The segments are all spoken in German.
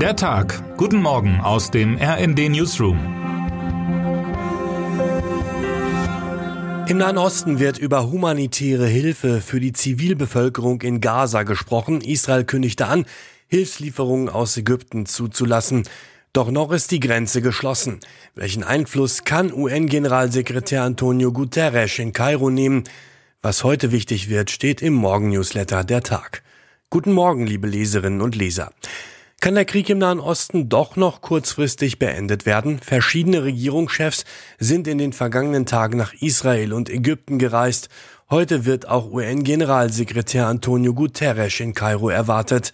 Der Tag. Guten Morgen aus dem RND Newsroom. Im Nahen Osten wird über humanitäre Hilfe für die Zivilbevölkerung in Gaza gesprochen. Israel kündigte an, Hilfslieferungen aus Ägypten zuzulassen. Doch noch ist die Grenze geschlossen. Welchen Einfluss kann UN-Generalsekretär Antonio Guterres in Kairo nehmen? Was heute wichtig wird, steht im Morgen-Newsletter der Tag. Guten Morgen, liebe Leserinnen und Leser. Kann der Krieg im Nahen Osten doch noch kurzfristig beendet werden? Verschiedene Regierungschefs sind in den vergangenen Tagen nach Israel und Ägypten gereist. Heute wird auch UN-Generalsekretär Antonio Guterres in Kairo erwartet.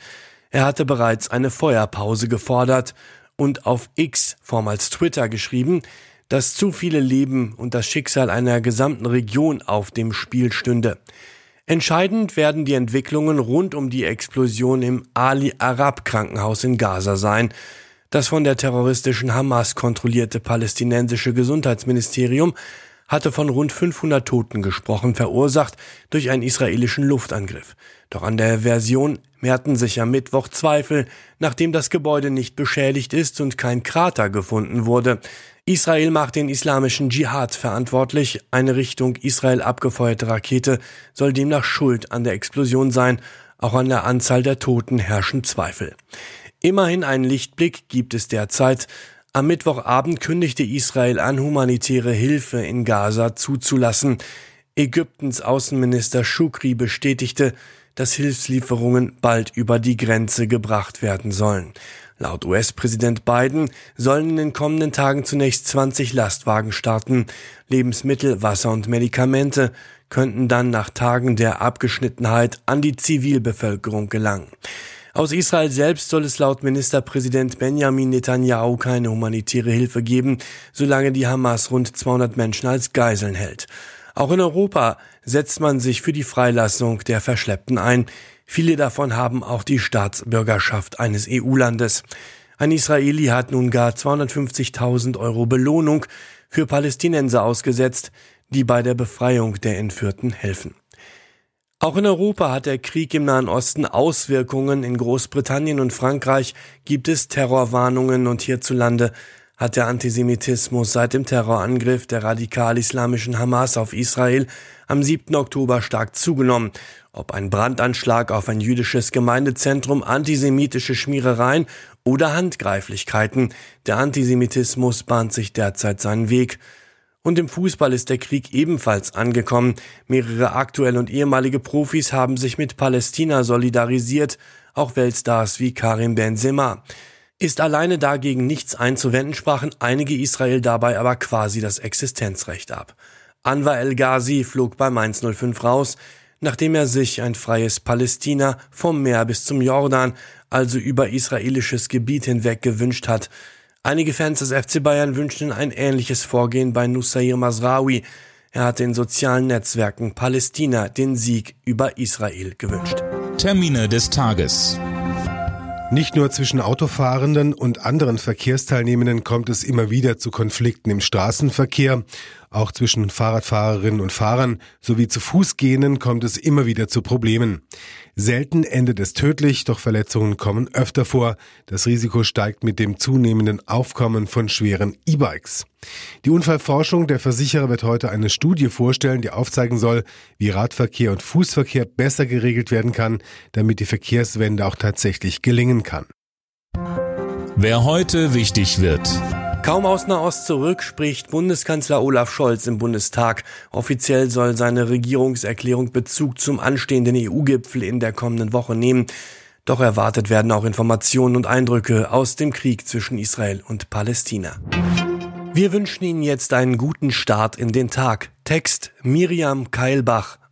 Er hatte bereits eine Feuerpause gefordert und auf X, vormals Twitter, geschrieben, dass zu viele Leben und das Schicksal einer gesamten Region auf dem Spiel stünde. Entscheidend werden die Entwicklungen rund um die Explosion im Ali Arab Krankenhaus in Gaza sein. Das von der terroristischen Hamas kontrollierte palästinensische Gesundheitsministerium hatte von rund 500 Toten gesprochen, verursacht durch einen israelischen Luftangriff. Doch an der Version mehrten sich am Mittwoch Zweifel, nachdem das Gebäude nicht beschädigt ist und kein Krater gefunden wurde. Israel macht den islamischen Dschihad verantwortlich. Eine Richtung Israel abgefeuerte Rakete soll demnach schuld an der Explosion sein. Auch an der Anzahl der Toten herrschen Zweifel. Immerhin einen Lichtblick gibt es derzeit. Am Mittwochabend kündigte Israel an, humanitäre Hilfe in Gaza zuzulassen. Ägyptens Außenminister Shukri bestätigte, dass Hilfslieferungen bald über die Grenze gebracht werden sollen. Laut US-Präsident Biden sollen in den kommenden Tagen zunächst 20 Lastwagen starten. Lebensmittel, Wasser und Medikamente könnten dann nach Tagen der Abgeschnittenheit an die Zivilbevölkerung gelangen. Aus Israel selbst soll es laut Ministerpräsident Benjamin Netanyahu keine humanitäre Hilfe geben, solange die Hamas rund 200 Menschen als Geiseln hält. Auch in Europa setzt man sich für die Freilassung der Verschleppten ein. Viele davon haben auch die Staatsbürgerschaft eines EU-Landes. Ein Israeli hat nun gar 250.000 Euro Belohnung für Palästinenser ausgesetzt, die bei der Befreiung der Entführten helfen. Auch in Europa hat der Krieg im Nahen Osten Auswirkungen. In Großbritannien und Frankreich gibt es Terrorwarnungen und hierzulande hat der Antisemitismus seit dem Terrorangriff der radikal-islamischen Hamas auf Israel am 7. Oktober stark zugenommen. Ob ein Brandanschlag auf ein jüdisches Gemeindezentrum, antisemitische Schmierereien oder Handgreiflichkeiten, der Antisemitismus bahnt sich derzeit seinen Weg. Und im Fußball ist der Krieg ebenfalls angekommen. Mehrere aktuelle und ehemalige Profis haben sich mit Palästina solidarisiert, auch Weltstars wie Karim Benzema. Ist alleine dagegen nichts einzuwenden, sprachen einige Israel dabei aber quasi das Existenzrecht ab. Anwar El Ghazi flog bei Mainz 05 raus, nachdem er sich ein freies Palästina vom Meer bis zum Jordan, also über israelisches Gebiet hinweg gewünscht hat. Einige Fans des FC Bayern wünschten ein ähnliches Vorgehen bei Nusayr Masraoui. Er hat in sozialen Netzwerken Palästina den Sieg über Israel gewünscht. Termine des Tages. Nicht nur zwischen Autofahrenden und anderen Verkehrsteilnehmenden kommt es immer wieder zu Konflikten im Straßenverkehr. Auch zwischen Fahrradfahrerinnen und Fahrern sowie zu Fußgehenden kommt es immer wieder zu Problemen. Selten endet es tödlich, doch Verletzungen kommen öfter vor. Das Risiko steigt mit dem zunehmenden Aufkommen von schweren E-Bikes. Die Unfallforschung der Versicherer wird heute eine Studie vorstellen, die aufzeigen soll, wie Radverkehr und Fußverkehr besser geregelt werden kann, damit die Verkehrswende auch tatsächlich gelingen kann. Wer heute wichtig wird. Kaum aus Nahost zurück spricht Bundeskanzler Olaf Scholz im Bundestag. Offiziell soll seine Regierungserklärung Bezug zum anstehenden EU-Gipfel in der kommenden Woche nehmen. Doch erwartet werden auch Informationen und Eindrücke aus dem Krieg zwischen Israel und Palästina. Wir wünschen Ihnen jetzt einen guten Start in den Tag. Text Miriam Keilbach.